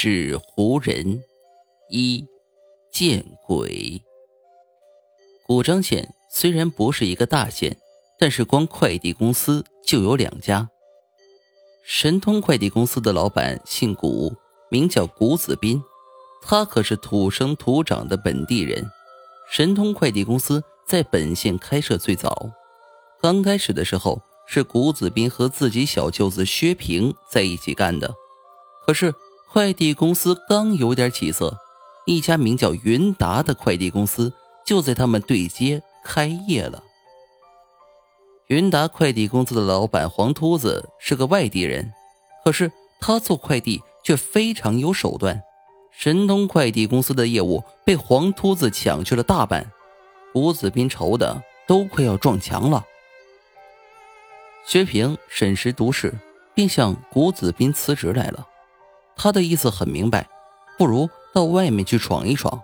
纸糊人一见鬼。古张县虽然不是一个大县，但是光快递公司就有两家。神通快递公司的老板姓古，名叫古子斌，他可是土生土长的本地人。神通快递公司在本县开设最早，刚开始的时候。是古子斌和自己小舅子薛平在一起干的，可是快递公司刚有点起色，一家名叫云达的快递公司就在他们对接开业了。云达快递公司的老板黄秃子是个外地人，可是他做快递却非常有手段。神通快递公司的业务被黄秃子抢去了大半，谷子斌愁的都快要撞墙了。薛平审时度势，便向谷子斌辞职来了。他的意思很明白，不如到外面去闯一闯。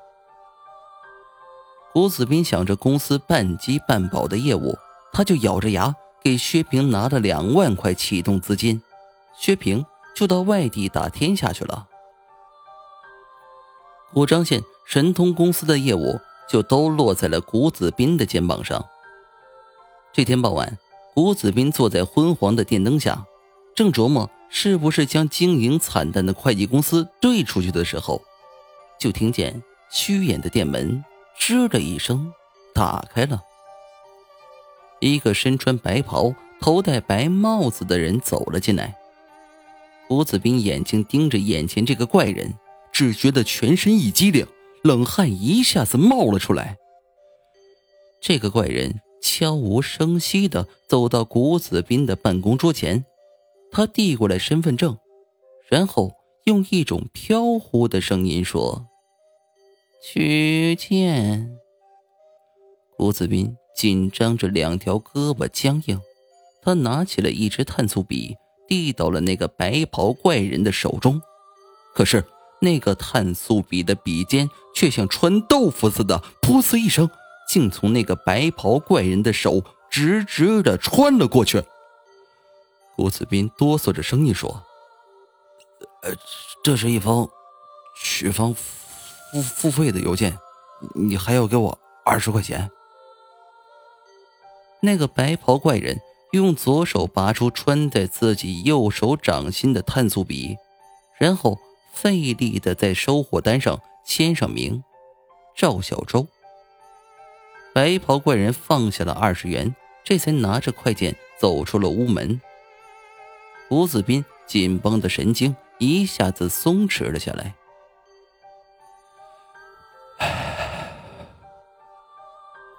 古子斌想着公司半饥半饱的业务，他就咬着牙给薛平拿了两万块启动资金，薛平就到外地打天下去了。古张县神通公司的业务就都落在了谷子斌的肩膀上。这天傍晚。谷子斌坐在昏黄的电灯下，正琢磨是不是将经营惨淡的会计公司兑出去的时候，就听见虚掩的店门吱的一声打开了。一个身穿白袍、头戴白帽子的人走了进来。谷子斌眼睛盯着眼前这个怪人，只觉得全身一激灵，冷汗一下子冒了出来。这个怪人。悄无声息地走到谷子斌的办公桌前，他递过来身份证，然后用一种飘忽的声音说：“取件。”古子斌紧张着两条胳膊僵硬，他拿起了一支碳素笔，递到了那个白袍怪人的手中，可是那个碳素笔的笔尖却像穿豆腐似的，噗呲一声。竟从那个白袍怪人的手直直的穿了过去。顾子斌哆嗦着声音说：“呃，这是一封取方付付费的邮件，你还要给我二十块钱。”那个白袍怪人用左手拔出穿在自己右手掌心的碳素笔，然后费力的在收货单上签上名：赵小周。白袍怪人放下了二十元，这才拿着快件走出了屋门。吴子斌紧绷的神经一下子松弛了下来。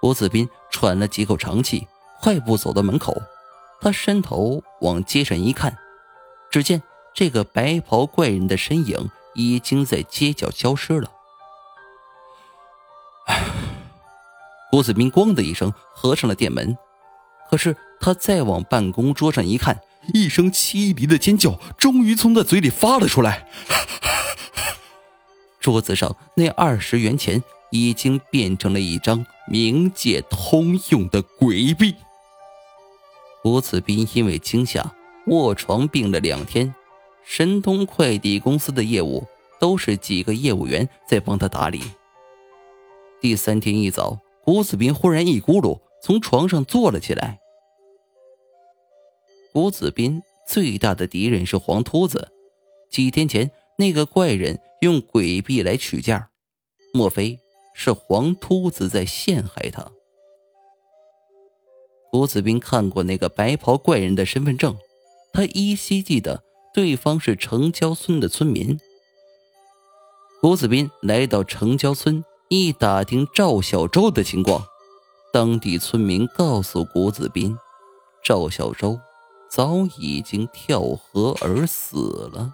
吴子斌喘了几口长气，快步走到门口。他伸头往街上一看，只见这个白袍怪人的身影已经在街角消失了。郭子斌“咣”的一声合上了店门，可是他再往办公桌上一看，一声凄厉的尖叫终于从他嘴里发了出来。桌子上那二十元钱已经变成了一张冥界通用的鬼币。胡子斌因为惊吓卧床病了两天，神通快递公司的业务都是几个业务员在帮他打理。第三天一早。胡子斌忽然一咕噜从床上坐了起来。谷子斌最大的敌人是黄秃子，几天前那个怪人用鬼币来取件，莫非是黄秃子在陷害他？谷子斌看过那个白袍怪人的身份证，他依稀记得对方是城郊村的村民。谷子斌来到城郊村。一打听赵小周的情况，当地村民告诉谷子斌，赵小周早已经跳河而死了。